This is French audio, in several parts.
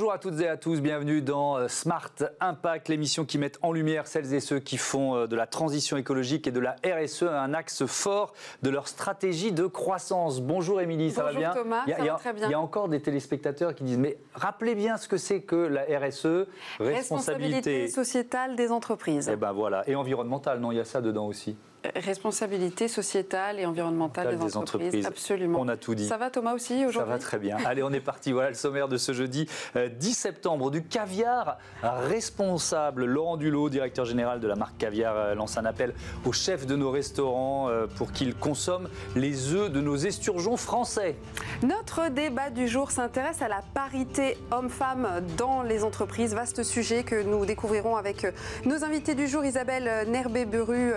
Bonjour à toutes et à tous, bienvenue dans euh, Smart Impact, l'émission qui met en lumière celles et ceux qui font euh, de la transition écologique et de la RSE un axe fort de leur stratégie de croissance. Bonjour Émilie, ça va bien? Thomas, il y a, ça va très bien. Il y a encore des téléspectateurs qui disent mais rappelez bien ce que c'est que la RSE, responsabilité, responsabilité sociétale des entreprises. Et eh ben voilà, et environnementale, non, il y a ça dedans aussi responsabilité sociétale et environnementale des, entreprises. Absolument. On a tout dit. Ça va Thomas aussi aujourd'hui Ça va très bien. Allez, on est parti. Voilà le sommaire de ce jeudi 10 euh, septembre. Du caviar responsable. Laurent Dulot, directeur général de la marque Caviar, euh, lance un appel aux chefs de nos restaurants euh, pour qu'ils consomment les œufs de nos esturgeons français. Notre débat du jour s'intéresse à la parité homme-femme dans les entreprises. Vaste sujet que nous découvrirons avec nos invités du jour, Isabelle Nerbé-Beru,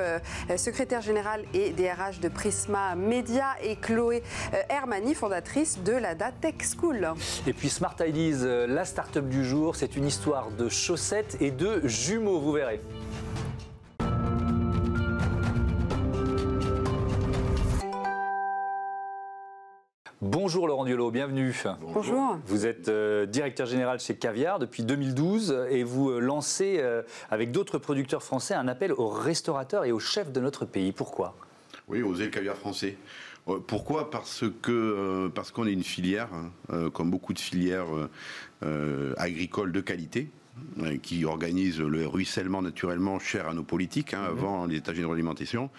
secrétaire générale et DRH de Prisma Media, et Chloé euh, Hermani, fondatrice de la Tech School. Et puis Smart Ideas, euh, la start-up du jour, c'est une histoire de chaussettes et de jumeaux, vous verrez. Bonjour Laurent Diolo, bienvenue. Bonjour. Vous êtes euh, directeur général chez Caviar depuis 2012 et vous euh, lancez euh, avec d'autres producteurs français un appel aux restaurateurs et aux chefs de notre pays. Pourquoi? Oui, oser le caviar français. Pourquoi? Parce que parce qu'on est une filière, hein, comme beaucoup de filières agricoles de qualité, qui organise le ruissellement naturellement cher à nos politiques, hein, mhm. avant les états généraux d'alimentation,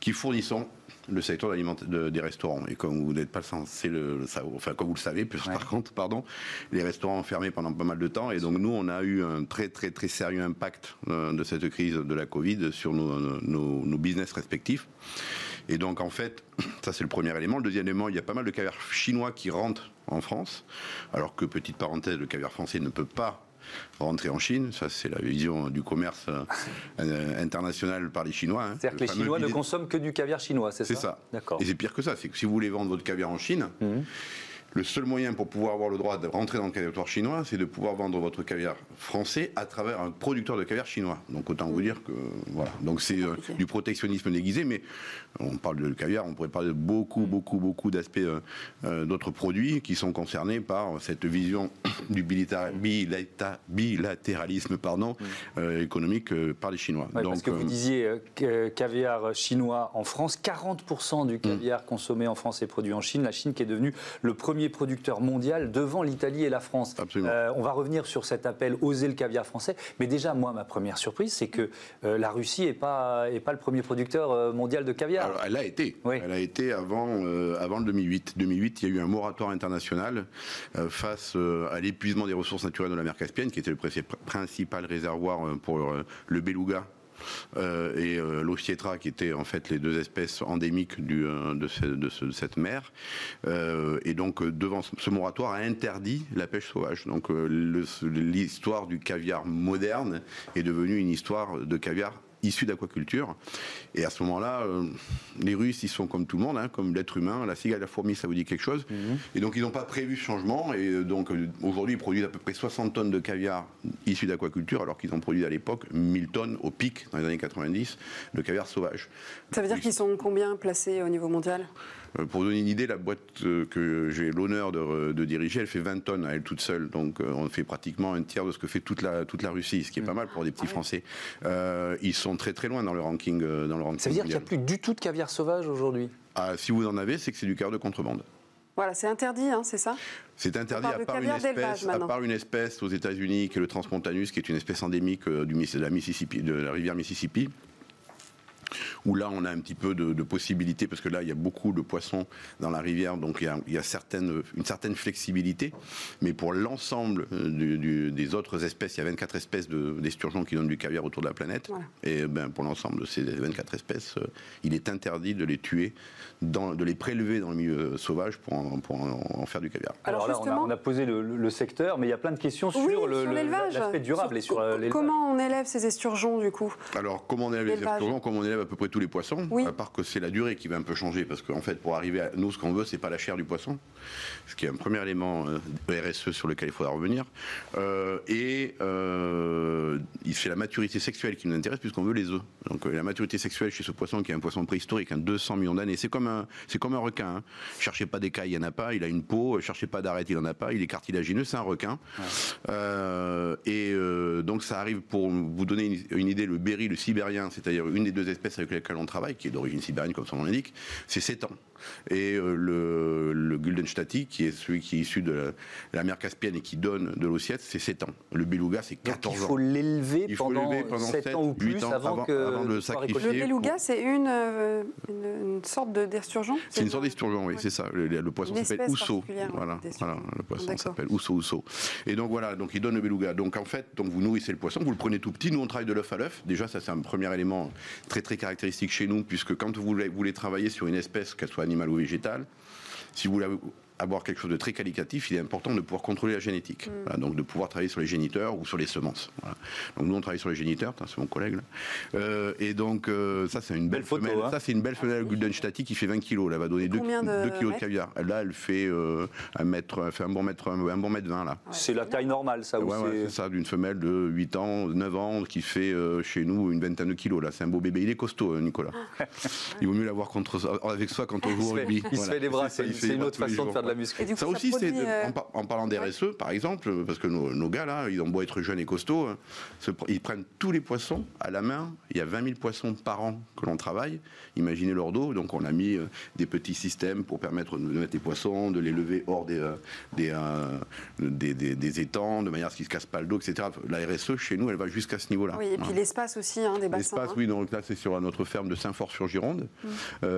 qui fournissons le secteur de, des restaurants. Et comme vous n'êtes pas censé le, savoir, enfin comme vous le savez, par contre, pardon, les restaurants ont fermé pendant pas mal de temps. Et donc nous, on a eu un très très très sérieux impact euh, de cette crise de la Covid sur nos, nos, business respectifs. Et donc en fait, ça c'est le premier élément. Le deuxième élément, il y a pas mal de caviar chinois qui rentrent en France, alors que petite parenthèse, le caviar français ne peut pas rentrer en Chine. Ça, c'est la vision du commerce euh, international par les Chinois. Hein. C'est-à-dire que les Chinois ne consomment que du caviar chinois, c'est ça? C'est ça. D'accord. Et c'est pire que ça. C'est que si vous voulez vendre votre caviar en Chine, mmh. Le seul moyen pour pouvoir avoir le droit de rentrer dans le territoire chinois, c'est de pouvoir vendre votre caviar français à travers un producteur de caviar chinois. Donc autant vous dire que voilà. Donc c'est euh, du protectionnisme déguisé, mais on parle de caviar, on pourrait parler de beaucoup, beaucoup, beaucoup d'aspects euh, euh, d'autres produits qui sont concernés par cette vision du bilatéralisme pardon, économique par les Chinois. Donc, parce que vous disiez caviar chinois en France, 40% du caviar mm. consommé en France est produit en Chine. La Chine qui est devenue le premier producteur mondial devant l'Italie et la France. Euh, on va revenir sur cet appel Oser le caviar français. Mais déjà, moi, ma première surprise, c'est que euh, la Russie n'est pas, est pas le premier producteur euh, mondial de caviar. Alors, elle a été. Elle a été avant, avant le 2008. 2008, il y a eu un moratoire international face à l'épuisement des ressources naturelles de la mer Caspienne, qui était le principal réservoir pour le beluga euh, et euh, l'Ophietra, qui étaient en fait les deux espèces endémiques euh, de, cette mer. et donc, devant ce moratoire a interdit la pêche sauvage. Donc, l'histoire du caviar moderne est devenue une histoire de caviar issus d'aquaculture. Et à ce moment-là, euh, les Russes, ils sont comme tout le monde, hein, comme l'être humain. La cigale, la fourmi, ça vous dit quelque chose. Mhm. Et donc, ils n'ont pas prévu ce changement. Et euh, donc, euh, aujourd'hui, ils produisent à peu près 60 tonnes de caviar issus d'aquaculture, alors qu'ils ont produit à l'époque 1000 tonnes au pic, dans les années 90, de caviar sauvage. Ça veut dire qu'ils sont combien placés au niveau mondial? Pour donner une idée, la boîte euh, que j'ai l'honneur de, diriger, elle fait 20 tonnes à elle toute seule. Donc euh, on fait pratiquement un tiers de ce que fait toute la, toute la Russie, ce qui est pas mal pour des petits Français. ils sont très très loin dans le ranking. Dans le ranking Ça veut dire qu'il n'y a plus du tout de caviar sauvage aujourd'hui? Ah, Si vous en avez, c'est que c'est du caviar de contrebande. Voilà, c'est interdit, hein, c'est ça? C'est interdit à part, une espèce, à part, une espèce, aux États-Unis, qui est le Transmontanus, qui est une espèce endémique du, de, la Mississippi, de la rivière Mississippi où là on a un petit peu de, possibilités parce que là il y a beaucoup de poissons dans la rivière, donc il y a, il y a certaine, une certaine flexibilité. Mais pour l'ensemble euh, des autres espèces, il y a 24 espèces d'esturgeons qui donnent du caviar autour de la planète. Et ben, pour l'ensemble de ces 24 espèces, euh, il est interdit de les tuer, dans, de les prélever dans le milieu sauvage pour en, pour en, faire du caviar. Alors, là, on a, posé le, secteur, mais il y a plein de questions sur l'aspect durable et sur Comment on élève ces esturgeons du coup? Alors comment on élève les esturgeons Comment on élève à peu près tous les poissons, à part que c'est la durée qui va un peu changer, parce qu'en fait, pour arriver à nous, ce qu'on veut, c'est pas la chair du poisson, ce qui est un premier élément euh, RSE sur lequel il faudra revenir. Euh, et euh, c'est la maturité sexuelle qui nous intéresse, puisqu'on veut les œufs. Donc la maturité sexuelle chez ce poisson, qui est un poisson préhistorique, un 200 millions d'années, c'est comme un, c'est comme un requin. Hein. Cherchez pas d'écailles, il n'y en a pas. Il a une peau. Cherchez pas d'arête, il en a pas. Il est cartilagineux, c'est un requin. Donc ça arrive pour vous donner une, idée, le berry, le sibérien, c'est-à-dire une des deux espèces avec lesquelles on travaille, qui est d'origine sibérienne, comme son nom l'indique, c'est 7 ans. Et euh, le, le Guldenstati, qui est celui qui est issu de la, mer Caspienne et qui donne de l'ossiette, c'est 7 ans. Le beluga, c'est 14 ans. il faut l'élever pendant, 7, ans ou plus avant, que de sacrifier. Le beluga, c'est une, euh, une, sorte d'esturgeon C'est une sorte d'esturgeon, oui, c'est ça. Le, poisson s'appelle Ousso. Voilà, voilà, le poisson s'appelle Ousso Ousso. Et donc voilà, donc il donne le beluga. Donc en fait, donc vous nourrissez le poisson, vous le prenez tout petit. Nous, on travaille de l'œuf à l'œuf. Déjà, ça, c'est un premier élément très très caractéristique chez nous, puisque quand vous voulez, vous voulez travailler sur une espèce, qu'elle soit animale ou végétale, si vous voulez avoir quelque chose de très qualitatif, il est important de pouvoir contrôler la génétique. Mm. donc de pouvoir travailler sur les géniteurs ou sur les semences. Donc nous on travaille sur les géniteurs, c'est mon collègue là. Euh, et donc euh, ça c'est une belle, femelle. Hein. Ça c'est une belle femelle ah, qui fait 20 kilos. Elle va donner 2, kilos de caviar. Là elle fait euh, un mètre, fait un bon mètre, un bon mètre 20 là. C'est la taille normale ça. c'est ça d'une femelle de 8 ans, 9 ans qui fait chez nous une vingtaine de kilos là. C'est un beau bébé. Il est costaud Nicolas. Ah. il vaut mieux l'avoir contre avec soi quand on joue au rugby. Il se fait les bras. C'est une autre façon de faire de la muscu. ça aussi c'est euh, en, parlant des RSE, par exemple, parce que nos, gars là, ils ont beau être jeunes et costauds, hein, ils prennent tous les poissons à la main. Il y a 20 000 poissons par an que l'on travaille. Imaginez leur dos. Donc on a mis euh, des petits systèmes pour permettre de mettre les poissons, de les lever hors des, euh, des, des, étangs, de manière à ce qu'ils ne se cassent pas le dos, etc. La RSE chez nous, elle va jusqu'à ce niveau-là. Oui, et puis l'espace aussi, hein, des bassins. L'espace, hein. oui. Donc là, c'est sur notre ferme de Saint-Fort-sur-Gironde, mmh.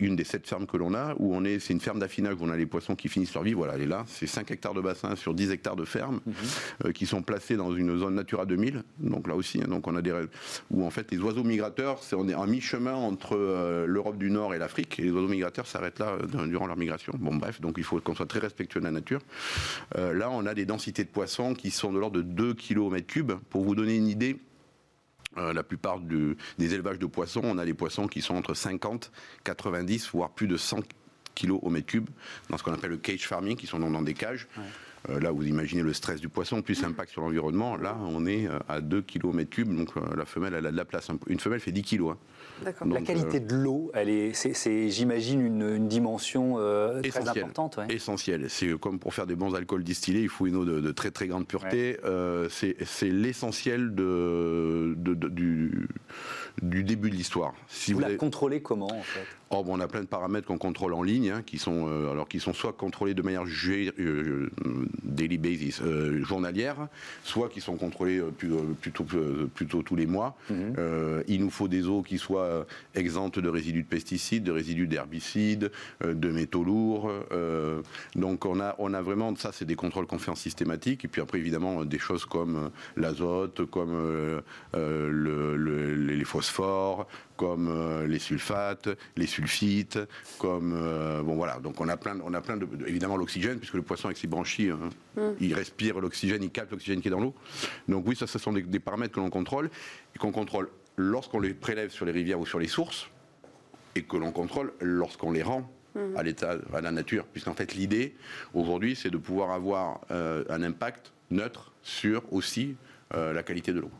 une des sept fermes que l'on a, où on est, c'est une ferme d'affinage où on a les poissons qui finissent leur vie. Voilà, elle est là. C'est 5 hectares de bassin sur 10 hectares de ferme mhm. euh, qui sont placés dans une zone Natura 2000. Donc là aussi, hein, donc on a des où en fait les oiseaux migrateurs, c'est on est en mi-chemin entre euh, l'Europe du Nord et l'Afrique. Et les oiseaux migrateurs s'arrêtent là euh, durant leur migration. Bon bref, donc il faut qu'on soit très respectueux de la nature. là, on a des densités de poissons qui sont de l'ordre de 2 kg au mètre cube. Pour vous donner une idée, la plupart des élevages de poissons, on a des poissons qui sont entre 50, 90, voire plus de 100 kilos au mètre cube dans ce qu'on appelle le cage farming, qui sont dans, des cages. Euh, là, vous imaginez le stress du poisson, plus l'impact sur l'environnement. Là, on est euh, à 2 kg au mètre cube, donc euh, la femelle, elle a de la place. Une femelle fait 10 kg. Hein. la qualité de l'eau, elle est, c'est, j'imagine, une, dimension très importante. Essentielle. C'est comme pour faire des bons alcools distillés, il faut une eau de, très très grande pureté. c'est, l'essentiel de, du, du début de l'histoire. Si vous, vous la contrôlez comment en fait? Oh, on a plein de paramètres qu'on contrôle en ligne, hein, qui sont euh, alors qui sont soit contrôlés de manière euh, daily basis, euh, journalière, soit qui sont contrôlés plutôt, plutôt, tous les mois. Mhm. il nous faut des eaux qui soient exemptes de résidus de pesticides, de résidus d'herbicides, de métaux lourds. donc on a on a vraiment ça, c'est des contrôles qu'on fait en systématique. Et puis après évidemment des choses comme l'azote, comme les comme euh, les sulfates, les sulfites, comme euh, bon voilà. Donc on a plein, on a plein de, évidemment l'oxygène puisque le poisson avec ses branchies, hein, mm. il respire l'oxygène, il capte l'oxygène qui est dans l'eau. Donc oui, ça, ce sont des, paramètres que l'on contrôle et qu'on contrôle lorsqu'on les prélève sur les rivières ou sur les sources et que l'on contrôle lorsqu'on les rend mm. à l'état, à la nature. Puisqu'en fait, l'idée aujourd'hui, c'est de pouvoir avoir euh, un impact neutre sur aussi la qualité de l'eau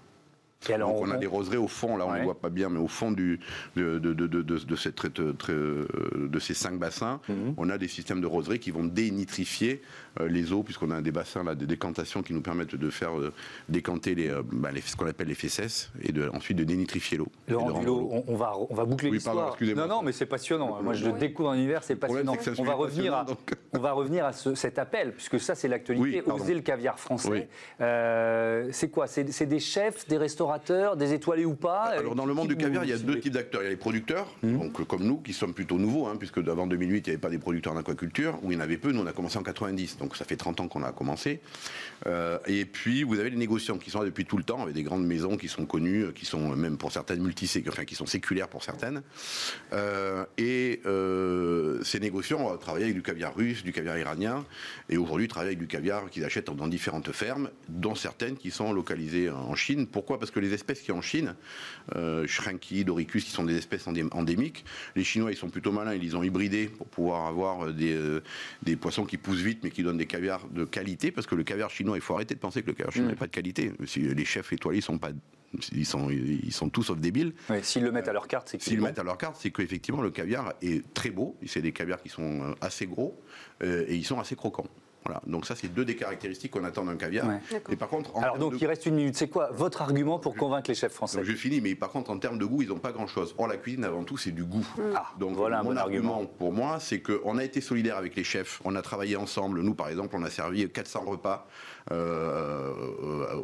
on, a des roseraies au fond, là on ne les voit pas bien, mais au fond du, de, de, de, de, cette, de ces cinq bassins, mhm. on a des systèmes de roseraies qui vont dénitrifier euh, les eaux, puisqu'on a des bassins là, de décantation qui nous permettent de faire euh, décanter euh, bah, les, ce qu'on appelle les fesses, et ensuite de dénitrifier l'eau. On, on, va, on va boucler oui, l'histoire. Non, non, mais c'est passionnant. Moi, je découvre un univers, c'est passionnant. on, va revenir à, on va revenir à cet appel, puisque ça, c'est l'actualité. Oser le caviar français. c'est quoi? C'est des chefs, des restaurants des étoilés ou pas Alors dans le monde du caviar, il y a deux types d'acteurs. Il y a les producteurs, hmm. donc comme nous, qui sommes plutôt nouveaux, hein, puisque avant 2008, il n'y avait pas des producteurs d'aquaculture, ou il y en avait peu. Nous, on a commencé en 90, donc ça fait 30 ans qu'on a commencé. Euh, et puis vous avez les négociants qui sont là depuis tout le temps, avec des grandes maisons qui sont connues, qui sont même pour certaines multi enfin qui sont séculaires pour certaines. Euh, et euh, ces négociants travaillent avec du caviar russe, du caviar iranien, et aujourd'hui travaillent avec du caviar qu'ils achètent dans différentes fermes, dont certaines qui sont localisées en Chine. Pourquoi? Parce que les espèces qui en Chine, euh, Shrinky, Doricus, qui sont des espèces endémiques, les Chinois, ils sont plutôt malins, ils les ont hybridés pour pouvoir avoir des, des poissons qui poussent vite, mais qui donnent des caviars de qualité, parce que le caviar chinois, il faut arrêter de penser que le caviar chinois n'est mm. pas de qualité. Si les chefs étoilés sont pas ils sont, ils sont tous sauf débiles. S'ils le mettent à leur carte, c'est S'ils le mettent à leur carte, c'est qu'effectivement le caviar est très beau. C'est des caviars qui sont assez gros et ils sont assez croquants. Voilà, donc ça c'est deux des caractéristiques qu'on attend d'un caviar. Et par contre, alors donc il reste une minute. C'est quoi votre argument pour convaincre les chefs français Je finis, mais par contre en termes de goût, ils n'ont pas grand-chose. Or la cuisine avant tout c'est du goût. Ah, donc voilà mon argument. pour moi, c'est qu'on a été solidaire avec les chefs. On a travaillé ensemble. Nous par exemple, on a servi 400 repas euh,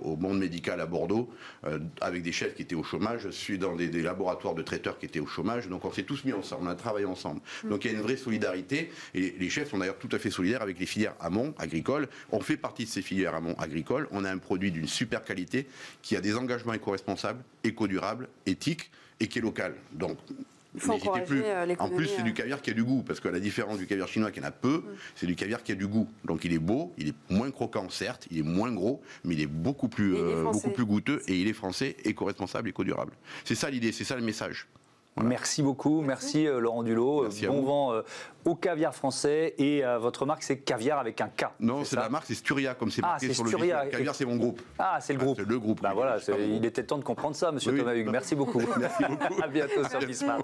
au monde médical à Bordeaux euh, avec des chefs qui étaient au chômage. Je suis dans des, laboratoires de traiteurs qui étaient au chômage. Donc on s'est tous mis ensemble. On a travaillé ensemble. Mm. Donc il y a une vraie solidarité. Et les chefs sont d'ailleurs tout à fait solidaires avec les filières amont agricole. On fait partie de ces filières amont agricoles. On a un produit d'une super qualité qui a des engagements éco-responsables, éco-durables, éthiques et qui est local. Donc, N'hésitez plus. Euh, en plus, c'est du caviar qui a du goût, parce que la différence du caviar chinois, qui en a peu, mm. c'est du caviar qui a du goût. Donc il est beau, il est moins croquant, certes, il est moins gros, mais il est beaucoup plus, euh, beaucoup plus goûteux et il est français, éco-responsable, éco-durable. C'est ça l'idée, c'est ça le message. Merci beaucoup, merci, euh, Laurent Dulot. bon vent euh, au caviar français et euh, votre marque c'est caviar avec un K. Non, c'est la marque, c'est Sturia comme c'est ah, marqué sur Sturia. le Caviar c'est mon groupe. Ah, c'est le groupe. le groupe. Bah voilà, il était temps de comprendre ça, Monsieur Thomas Hugues. Merci beaucoup. merci beaucoup. à bientôt sur Bismart.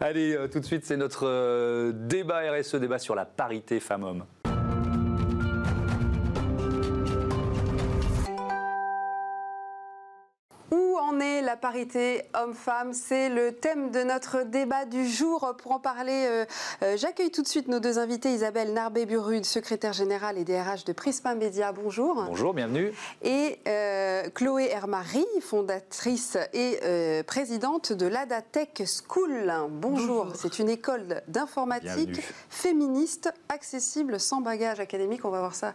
Allez, tout de suite c'est notre débat RSE, débat sur la parité femmes-hommes. La parité homme-femme, c'est le thème de notre débat du jour. Pour en parler, euh, euh, j'accueille tout de suite nos deux invités, Isabelle Narbé-Burud, secrétaire générale et DRH de Prisma Média. Bonjour. Bonjour, bienvenue. Et euh, Chloé Hermary, fondatrice et présidente de l'Adatech School. Bonjour. C'est une école d'informatique féministe, accessible, sans bagage académique. On va voir ça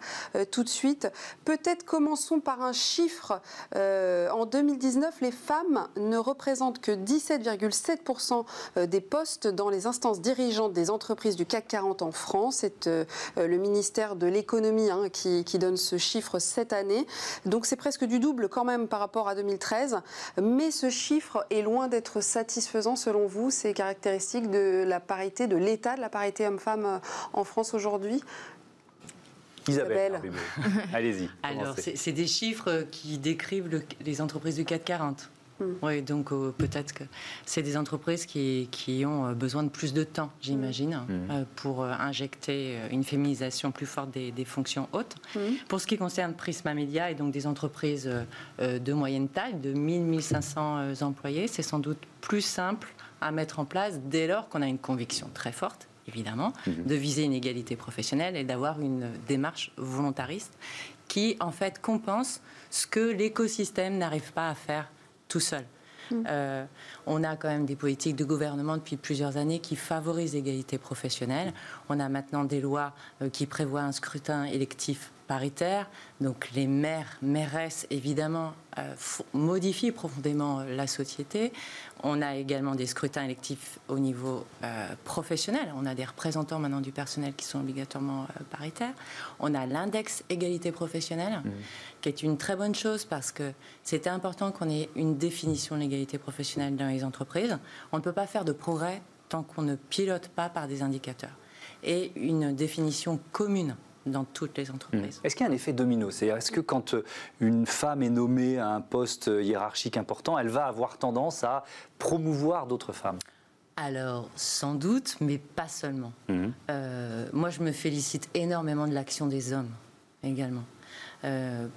tout de suite. Peut-être commençons par un chiffre. en 2019, les femmes ne représentent que 17,7% euh, des postes dans les instances dirigeantes des entreprises du CAC 40 en France. C'est euh, euh, le ministère de l'économie hein, qui, donne ce chiffre cette année. Donc c'est presque du double quand même par rapport à 2013. Mais ce chiffre est loin d'être satisfaisant selon vous. C'est caractéristique de la parité, de l'état de la parité homme-femme en France aujourd'hui? Isabelle, allez-y. Alors, c'est des chiffres qui décrivent les entreprises du CAC 40. Mm. Oui, donc euh, peut-être que c'est des entreprises qui, ont euh, besoin de plus de temps, mm. j'imagine, mm. Euh, pour injecter une féminisation plus forte des, fonctions hautes. Pour ce qui concerne Prisma Media et donc des entreprises de moyenne taille, de 1000-1500 employés, c'est sans doute plus simple à mettre en place dès lors qu'on a une conviction très forte évidemment, mm-hmm. de viser une égalité professionnelle et d'avoir une démarche volontariste qui, en fait, compense ce que l'écosystème n'arrive pas à faire tout seul. Mm. Euh, on a quand même des politiques de gouvernement depuis plusieurs années qui favorisent l'égalité professionnelle. On a maintenant des lois euh, qui prévoient un scrutin électif paritaire. Donc les maires, mairesses, évidemment, euh, modifient profondément la société. On a également des scrutins électifs au niveau professionnel. On a des représentants maintenant du personnel qui sont obligatoirement paritaires. On a l'index égalité professionnelle. Mm qui est une très bonne chose parce que c'était important qu'on ait une définition de l'égalité professionnelle dans les entreprises. On ne peut pas faire de progrès tant qu'on ne pilote pas par des indicateurs. Et une définition commune dans toutes les entreprises. Mmh. Est-ce qu'il y a un effet domino? C'est-à-dire, est-ce que quand euh, une femme est nommée à un poste hiérarchique important, elle va avoir tendance à promouvoir d'autres femmes? Alors, sans doute, mais pas seulement. Mmh. Euh, moi, je me félicite énormément de l'action des hommes également. Euh,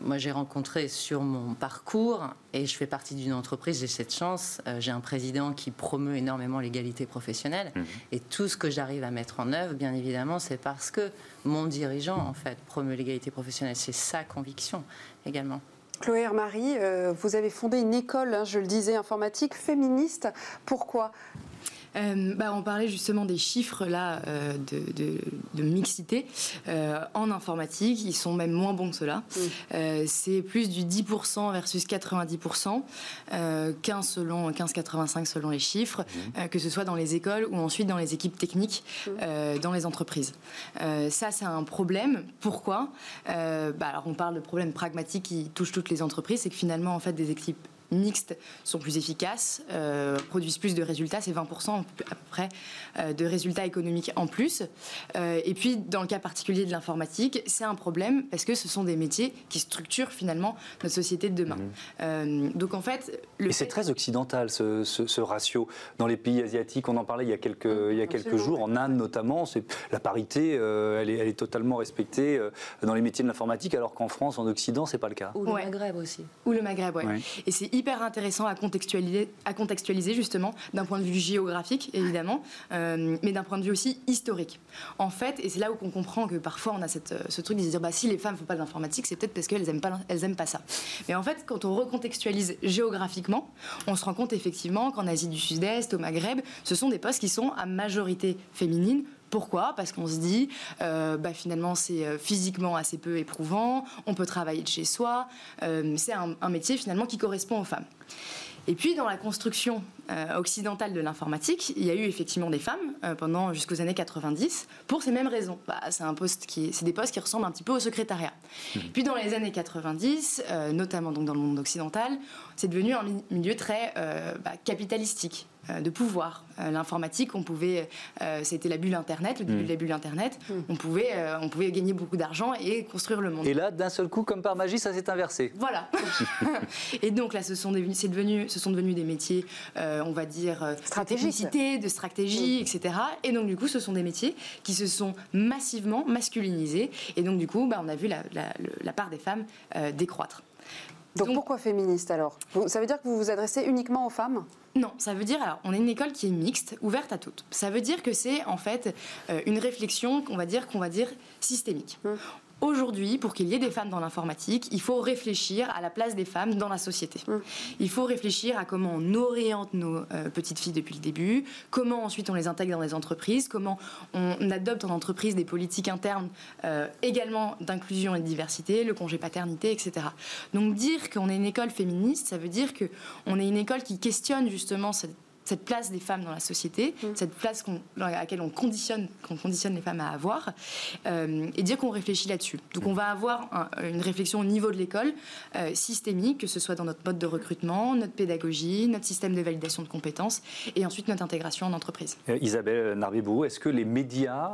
moi, j'ai rencontré sur mon parcours, et je fais partie d'une entreprise, j'ai cette chance, euh, j'ai un président qui promeut énormément l'égalité professionnelle, mhm. et tout ce que j'arrive à mettre en œuvre, bien évidemment, c'est parce que mon dirigeant, en fait, promeut l'égalité professionnelle. C'est sa conviction également. Chloé Marie, euh, vous avez fondé une école, hein, je le disais, informatique féministe. Pourquoi? Euh, bah, on parlait justement des chiffres là euh, de, mixité euh, en informatique. Ils sont même moins bons que cela. Mm. c'est plus du 10% versus 90%, 15 selon 15,85 selon les chiffres, mm. que ce soit dans les écoles ou ensuite dans les équipes techniques mm. dans les entreprises. ça, c'est un problème. Pourquoi? Bah, Alors, on parle de problèmes pragmatiques qui touchent toutes les entreprises. C'est que finalement, en fait, des équipes mixtes sont plus efficaces, produisent plus de résultats, c'est 20% à peu près de résultats économiques en plus. et puis, dans le cas particulier de l'informatique, c'est un problème parce que ce sont des métiers qui structurent finalement notre société de demain. Mmh. donc en fait... Le et c'est très occidental ce, ratio. Dans les pays asiatiques, on en parlait il y a quelques, il y a quelques jours, en Inde notamment, la parité, elle, est, elle, est, totalement respectée dans les métiers de l'informatique, alors qu'en France, en Occident, c'est pas le cas. Ou le Maghreb aussi. Ou le Maghreb, oui. Et c'est hyper intéressant à contextualiser, à contextualiser justement, d'un point de vue géographique, évidemment, euh, mais d'un point de vue aussi historique. En fait, et c'est là où on comprend que parfois on a cette, ce truc de se dire, bah, si les femmes font pas de l'informatique, c'est peut-être parce qu'elles n'aiment pas, elles aiment pas ça. Mais en fait, quand on recontextualise géographiquement, on se rend compte effectivement qu'en Asie du Sud-Est, au Maghreb, ce sont des postes qui sont à majorité féminine pourquoi? Parce qu'on se dit, euh, bah, finalement, c'est euh, physiquement assez peu éprouvant, on peut travailler de chez soi, euh, c'est un, métier finalement qui correspond aux femmes. Et puis dans la construction occidentale de l'informatique, il y a eu effectivement des femmes pendant jusqu'aux années 90 pour ces mêmes raisons. Bah, c'est un poste qui, c'est des postes qui ressemblent un petit peu au secrétariat. Mmh. Puis dans les années 90, notamment donc dans le monde occidental, c'est devenu un milieu très bah, capitalistique. Euh, de pouvoir. Euh, l'informatique, on pouvait, euh, c'était la bulle Internet, le début mm. de la bulle Internet. Mm. On pouvait, on pouvait gagner beaucoup d'argent et construire le monde. Et là, d'un seul coup, comme par magie, ça s'est inversé. Voilà. et donc là, ce sont c'est devenu, ce sont devenus des métiers, on va dire stratégiques, de stratégie, mm. etc. Et donc du coup, ce sont des métiers qui se sont massivement masculinisés. Et donc du coup, bah, on a vu la, la part des femmes décroître. Donc, pourquoi féministe alors? Ça veut dire que vous vous adressez uniquement aux femmes? Non, ça veut dire alors on est une école qui est mixte, ouverte à toutes. Ça veut dire que c'est en fait euh, une réflexion, qu'on va dire qu'on va dire systémique. Hum. Aujourd'hui, pour qu'il y ait des femmes dans l'informatique, il faut réfléchir à la place des femmes dans la société. Mmh. Il faut réfléchir à comment on oriente nos euh, petites filles depuis le début, comment ensuite on les intègre dans les entreprises, comment on adopte en entreprise des politiques internes euh, également d'inclusion et de diversité, le congé paternité, etc. Donc dire qu'on est une école féministe, ça veut dire qu'on est une école qui questionne justement cette cette place des femmes dans la société, mm. cette place à laquelle on conditionne, qu'on conditionne les femmes à avoir, euh, et dire qu'on réfléchit là-dessus. Donc on va avoir une réflexion au niveau de l'école euh, systémique, que ce soit dans notre mode de recrutement, notre pédagogie, notre système de validation de compétences, et ensuite notre intégration en entreprise. Euh, Isabelle Narbibou, est-ce que les médias,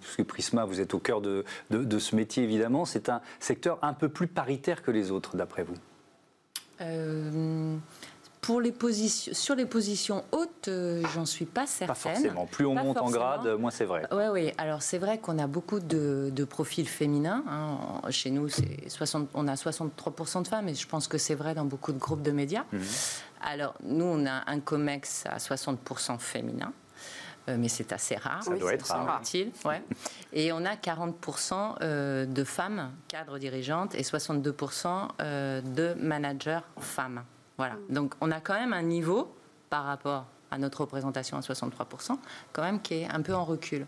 parce que Prisma, vous êtes au cœur de, de ce métier évidemment, c'est un secteur un peu plus paritaire que les autres, d'après vous? Pour les positions, sur les positions hautes, euh, j'en suis pas certaine. Pas forcément. Plus on monte en grade, moins c'est vrai. Oui, oui. Alors c'est vrai qu'on a beaucoup de, profils féminins. Hein. Chez nous, c'est 60, on a 63% de femmes, et je pense que c'est vrai dans beaucoup de groupes de médias. Mhm. Alors nous, on a un COMEX à 60% féminin. Euh, mais c'est assez rare. Ça doit être rare. Ouais. Et on a 40% euh, de femmes cadres dirigeantes et 62% de managers femmes. Voilà. Donc on a quand même un niveau par rapport à notre représentation à 63%, quand même qui est un peu en recul.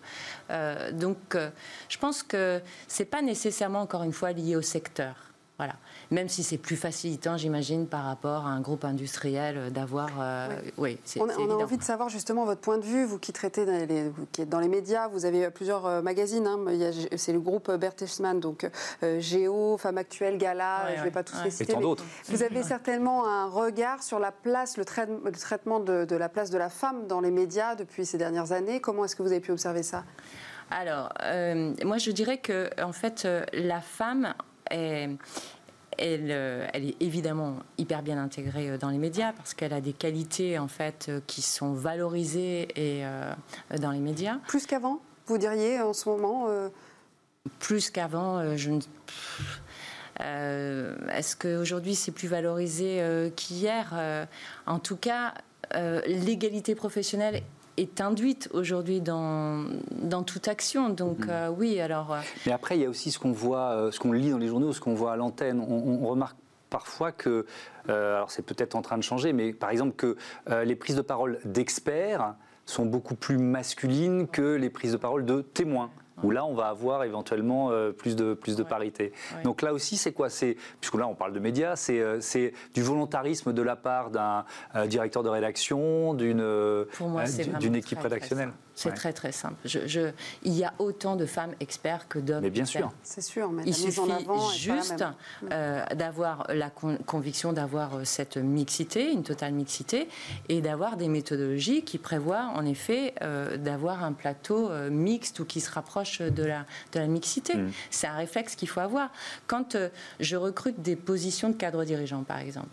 Euh, donc euh, je pense que c'est pas nécessairement encore une fois lié au secteur. Voilà même si c'est plus facilitant, j'imagine, par rapport à un groupe industriel euh, d'avoir. Euh, oui, c'est, on, on a envie de savoir justement votre point de vue, vous qui traitez, dans les, qui êtes dans les médias, vous avez plusieurs euh, magazines. Hein, c'est le groupe Bertelsmann, donc Géo, Femme Actuelle, Gala, je ne vais pas tous les citer. Et tant d'autres. Vous avez certainement un regard sur la place, le, traitement de, de, la place de la femme dans les médias depuis ces dernières années. Comment est-ce que vous avez pu observer ça? Alors, moi, je dirais que, en fait, la femme est, euh, elle, est évidemment hyper bien intégrée euh, dans les médias parce qu'elle a des qualités en fait euh, qui sont valorisées et, dans les médias. Plus qu'avant, vous diriez en ce moment Plus qu'avant, je ne. Est-ce qu'aujourd'hui c'est plus valorisé qu'hier En tout cas, l'égalité professionnelle est induite aujourd'hui dans, dans toute action. Donc mhm. euh, oui, alors... Euh, Mais après, il y a aussi ce qu'on voit, euh, ce qu'on lit dans les journaux, ce qu'on voit à l'antenne. On, remarque parfois que, alors c'est peut-être en train de changer, mais par exemple que les prises de parole d'experts sont beaucoup plus masculines que les prises de parole de témoins. Où là, on va avoir éventuellement euh, plus de, plus de Ouais. parité. Ouais. Donc là aussi, c'est quoi? C'est Puisque là, on parle de médias, c'est euh, c'est du volontarisme de la part d'un euh, directeur de rédaction, d'une équipe rédactionnelle. C'est Ouais. très très simple. Je, je- il y a autant de femmes experts que d'hommes. Mais bien experts. sûr. C'est sûr, mais Il suffit en avant est pas la juste euh, d'avoir la con- conviction d'avoir euh, cette mixité, une totale mixité, et d'avoir des méthodologies qui prévoient en effet euh, d'avoir un plateau euh, mixte ou qui se rapproche de la, de la mixité. Mm. C'est un réflexe qu'il faut avoir. Quand euh, je recrute des positions de cadre dirigeant, par exemple,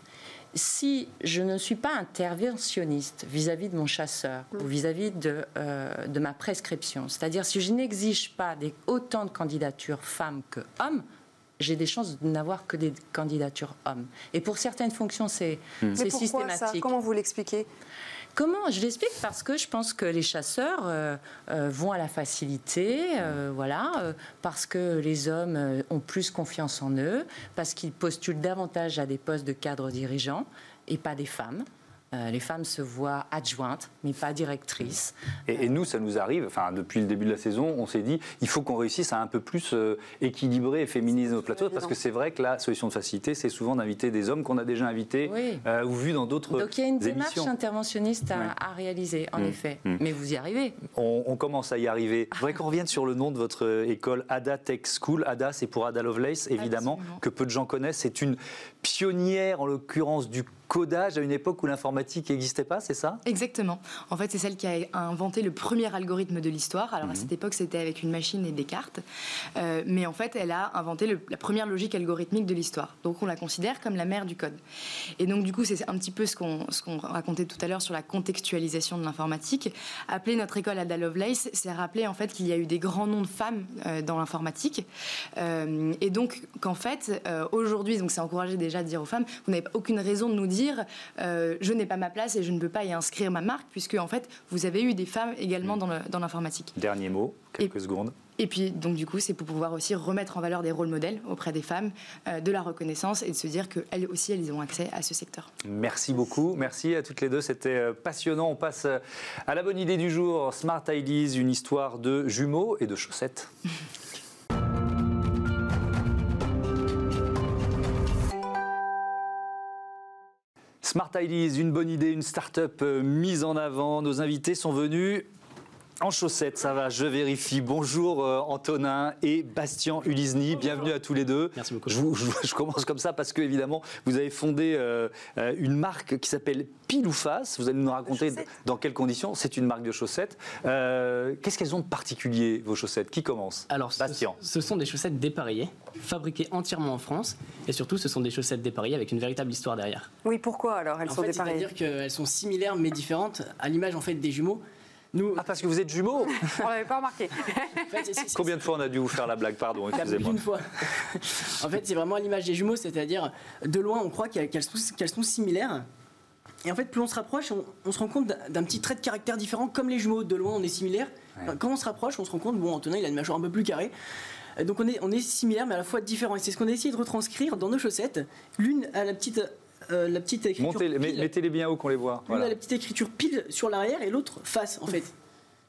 si je ne suis pas interventionniste vis-à-vis de mon chasseur ou vis-à-vis de, euh, de ma prescription, c'est-à-dire si je n'exige pas des, autant de candidatures femmes que hommes, j'ai des chances de n'avoir que des candidatures hommes. Et pour certaines fonctions, c'est ça? systématique. Comment vous l'expliquez? Comment Je l'explique parce que je pense que les chasseurs euh, euh, vont à la facilité, euh, voilà, parce que les hommes ont plus confiance en eux, parce qu'ils postulent davantage à des postes de cadre dirigeants et pas des femmes. Euh, les femmes se voient adjointes, mais pas directrices. Et, et nous, ça nous arrive, enfin, depuis le début de la saison, on s'est dit, il faut qu'on réussisse à un peu plus euh, équilibrer et féminiser nos plateaux, parce que c'est vrai que la solution de facilité, c'est souvent d'inviter des hommes qu'on a déjà invités Oui. euh, ou vus dans d'autres Donc il y a une démarche émissions. interventionniste à, réaliser, en Mm. effet. Mm. Mais vous y arrivez. On, on commence à y arriver. Je voudrais qu'on revienne sur le nom de votre école, Ada Tech School. Ada, c'est pour Ada Lovelace, évidemment, Absolument. que peu de gens connaissent. C'est une pionnière, en l'occurrence, du codage à une époque où l'informatique n'existait pas, c'est ça? Exactement. En fait, c'est celle qui a inventé le premier algorithme de l'histoire. Alors, à cette époque, c'était avec une machine et des cartes. Euh, mais en fait, elle a inventé le- la première logique algorithmique de l'histoire. Donc, on la considère comme la mère du code. Et donc, du coup, c'est un petit peu ce qu'on qu'on racontait tout à l'heure sur la contextualisation de l'informatique. Appeler notre école Ada Lovelace, c'est rappeler en fait qu'il y a eu des grands noms de femmes euh, dans l'informatique. Euh, et donc, qu'en fait, aujourd'hui, donc c'est encouragé déjà de dire aux femmes, vous n'avez aucune raison de nous dire euh, je n'ai pas ma place et je ne peux pas y inscrire ma marque, puisque en fait, vous avez eu des femmes également dans le- dans l'informatique. Dernier mot, quelques secondes. Et puis, donc, du coup, c'est pour pouvoir aussi remettre en valeur des rôles modèles auprès des femmes, euh, de la reconnaissance et de se dire qu'elles aussi, elles ont accès à ce secteur. Merci beaucoup. Merci à toutes les deux. C'était euh, passionnant. On passe à la bonne idée du jour. Smart Ideas, une histoire de jumeaux et de chaussettes. Smart Ideas, une bonne idée, une start-up euh, mise en avant. Nos invités sont venus en chaussettes, ça va, je vérifie. Bonjour euh, Antonin et Bastien Ulisny, bienvenue à tous les deux. Merci beaucoup. Je, vous- je- je commence comme ça parce que évidemment, vous avez fondé euh, euh, une marque qui s'appelle Pile ou Face. Vous allez nous raconter dans quelles conditions. C'est une marque de chaussettes. Euh, Qu'est-ce qu'elles ont de particulier vos chaussettes? Qui commence? Alors, ce, Bastien. ce sont des chaussettes dépareillées, fabriquées entièrement en France, et surtout, ce sont des chaussettes dépareillées avec une véritable histoire derrière. Oui, pourquoi alors Elles en sont fait, dépareillées? c'est-à-dire qu'elles sont similaires mais différentes, à l'image en fait des jumeaux. Nous, Ah parce que vous êtes jumeaux On l'avait pas remarqué. en fait, Combien de fois on a dû vous faire la blague Pardon, excusez-moi. une fois. en fait, c'est vraiment à l'image des jumeaux, c'est-à-dire de loin, on croit qu'elles sont, sont similaires. Et en fait, plus on se rapproche, on, on se rend compte d'un- petit trait de caractère différent, comme les jumeaux. De loin, on est similaires. Ouais. Quand on se rapproche, on se rend compte, bon, Antonin, il a une mâchoire un peu plus carrée. Euh, Donc on est, on est similaires, mais à la fois différents. Et c'est ce qu'on a essayé de retranscrire dans nos chaussettes. L'une a la petite, euh, la petite écriture Montez, pile. mettez-les bien haut qu'on les voit. L'une Voilà. a la petite écriture pile sur l'arrière et l'autre face, en fait.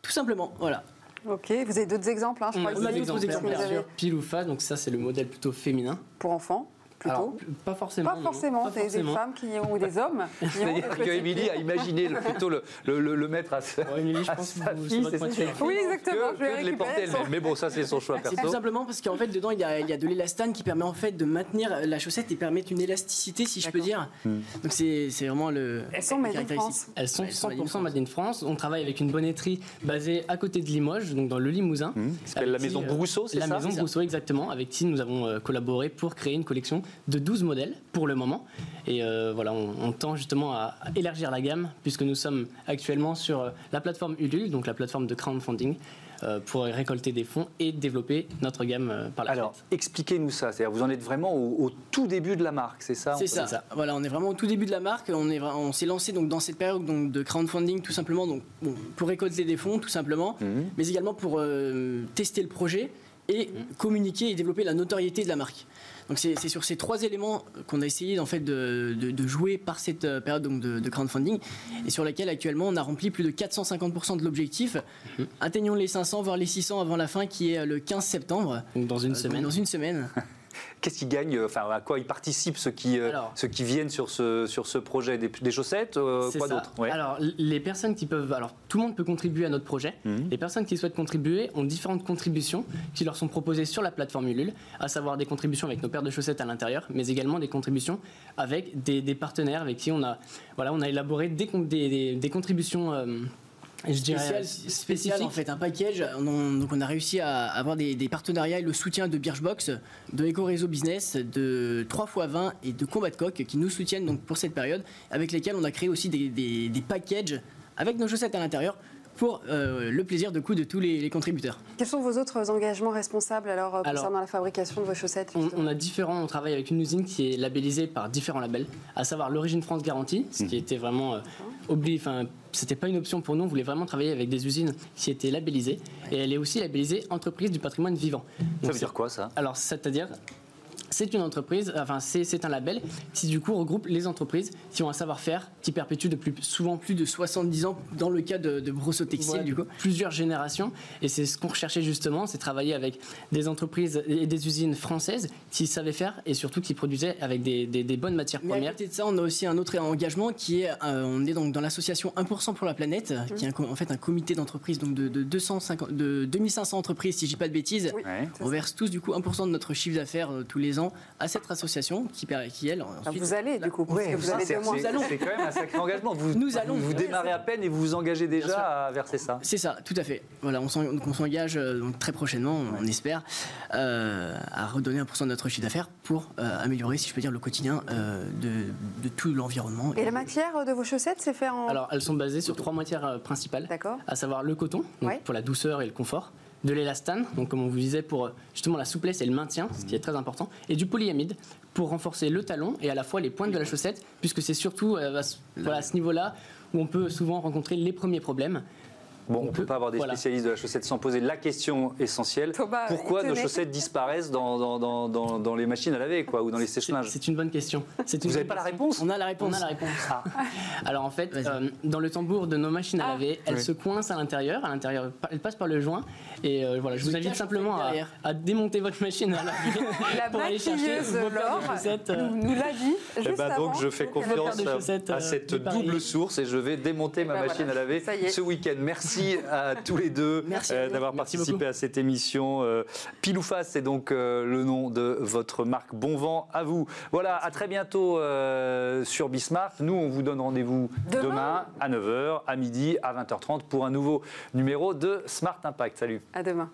Tout simplement, voilà. Ok, vous avez d'autres exemples, hein, je On crois a que d'autres c'est exemples. Pile ou face, donc ça c'est le modèle plutôt féminin. pour enfants, plutôt. Alors, pas forcément. pas non, forcément, pas des, femmes qui ont, ou des hommes C'est-à-dire petits que Émilie pieds. a imaginé le- plutôt le, le- le- le mettre à sa, Émilie, je à pense sa vous- fille, votre. Oui, exactement, que, je vais que de les porter elle-même. son- Mais bon, ça c'est son choix C'est tout perso. simplement parce qu'en fait dedans il y a, il y a de l'élastane qui permet en fait de maintenir la chaussette et permettre une élasticité si je peux dire. Hmm. Donc c'est vraiment le. Elles sont la made in. France. Elles sont Bah, Elles sont 100% made in France. On travaille avec une bonnetterie basée à côté de Limoges, donc dans le Limousin. Hum, qui s'appelle la maison euh, Brousseau, c'est La ça maison C'est ça Brousseau, exactement, avec qui nous avons euh, collaboré pour créer une collection de 12 modèles pour le moment. Et euh, voilà, on, on tend justement à élargir la gamme, puisque nous sommes actuellement sur euh, la plateforme Ulule, donc la plateforme de crowdfunding, euh, pour récolter des fonds et développer notre gamme euh, par la Alors, expliquez-nous ça. C'est-à-dire, vous en êtes vraiment au, au tout début de la marque, c'est ça C'est ça. ça. Voilà, on est vraiment au tout début de la marque. On est, on s'est lancé donc dans cette période donc de crowdfunding tout simplement donc bon, pour récolter des fonds tout simplement, Mhm. mais également pour tester le projet et communiquer et développer la notoriété de la marque. Donc c'est sur ces trois éléments qu'on a essayé en fait de, de, jouer par cette euh, période donc de, crowdfunding et sur laquelle actuellement on a rempli plus de 450% de l'objectif. Mhm. Atteignons les 500 voire les 600 avant la fin qui est le 15 septembre. Donc dans une semaine. Dans une semaine. Qu'est-ce qu'ils gagnent Enfin, à quoi ils participent ceux qui, euh, ceux qui viennent sur ce, sur ce projet? Des, chaussettes euh, Quoi d'autre? Alors, les personnes qui peuvent. Alors, tout le monde peut contribuer à notre projet. Mhm. Les personnes qui souhaitent contribuer ont différentes contributions qui leur sont proposées sur la plateforme Ulule, à savoir des contributions avec nos paires de chaussettes à l'intérieur, mais également des contributions avec des, partenaires avec qui on a, voilà, on a élaboré des, des, des contributions. Euh, je dirais spécial, en fait, un package. donc on a réussi à avoir des, partenariats et le soutien de Birchbox, de Eco Réseau Business, de 3x20 et de Combat de Coq qui nous soutiennent donc pour cette période, avec lesquels on a créé aussi des, des packages avec nos chaussettes à l'intérieur pour euh, le plaisir de coup de tous les, contributeurs. Quels sont vos autres engagements responsables alors, euh, concernant la fabrication de vos chaussettes on, a différents, on travaille avec une usine qui est labellisée par différents labels, à savoir l'origine France garantie, ce qui mmh. était vraiment euh, obligé, enfin c'était pas une option pour nous, on voulait vraiment travailler avec des usines qui étaient labellisées et elle est aussi labellisée entreprise du patrimoine vivant. ça veut dire quoi ça? Alors c'est-à-dire c'est une entreprise, enfin c'est un label qui du coup regroupe les entreprises qui ont un savoir-faire qui perpétue depuis souvent plus de 70 ans dans le cas de, de Brosso Textile du coup, plusieurs générations et c'est ce qu'on recherchait justement, c'est travailler avec des entreprises et des usines françaises qui savaient faire et surtout qui produisaient avec des, bonnes matières premières. Mais à côté de ça, on a aussi un autre engagement qui est, euh, on est donc dans l'association 1% pour la planète, qui est en fait un comité d'entreprise donc de, de, 250, de 2500 entreprises si je dis pas de bêtises. on verse tous du coup 1% de notre chiffre d'affaires euh, tous les ans à cette association qui, qui elle, ensuite, vous allez du coup, parce que vous allez C'est quand même un sacré engagement. Vous, nous allons, vous, démarrez à peine et vous vous engagez déjà à verser ça. C'est ça, tout à fait. Voilà, on s'engage euh, très prochainement, on espère, euh, à redonner un pourcent de notre chiffre d'affaires pour euh, améliorer, si je peux dire, le quotidien de, tout l'environnement. Et, la matière de vos chaussettes, c'est fait en Alors, elles sont basées sur trois matières principales, à savoir le coton, pour la douceur et le confort de l'élastane, donc comme on vous disait pour euh, justement la souplesse et le maintien, ce qui est très important, et du polyamide pour renforcer le talon et à la fois les pointes de la chaussette, puisque c'est surtout euh, à ce niveau-là où on peut souvent rencontrer les premiers problèmes. Bon, on ne peut pas avoir des spécialistes de la chaussette sans poser la question essentielle. pourquoi nos chaussettes disparaissent dans, dans, dans, dans, les machines à laver quoi, ou dans les sèche-linges C'est une bonne question. Vous n'avez pas la réponse On a la réponse. On a la réponse. Ah. Alors en fait, euh, dans le tambour de nos machines à ah. laver, elles se coincent à l'intérieur. À l'intérieur, elles passent par le joint. Et euh, voilà, je vous invite simplement à, démonter votre machine à laver la pour aller chercher vos chaussettes. Euh, nous l'a dit. Eh juste ben, donc je fais confiance à cette double source et je vais démonter ma ben machine à laver ce week-end. Merci à tous les deux euh, d'avoir participé à cette émission. Euh, Pile ou face, c'est donc euh, le nom de votre marque. Bon vent à vous. Voilà, à très bientôt sur Bismart. Nous, on vous donne rendez-vous demain. à 9h, à midi, à 20h30 pour un nouveau numéro de Smart Impact. Salut. À demain.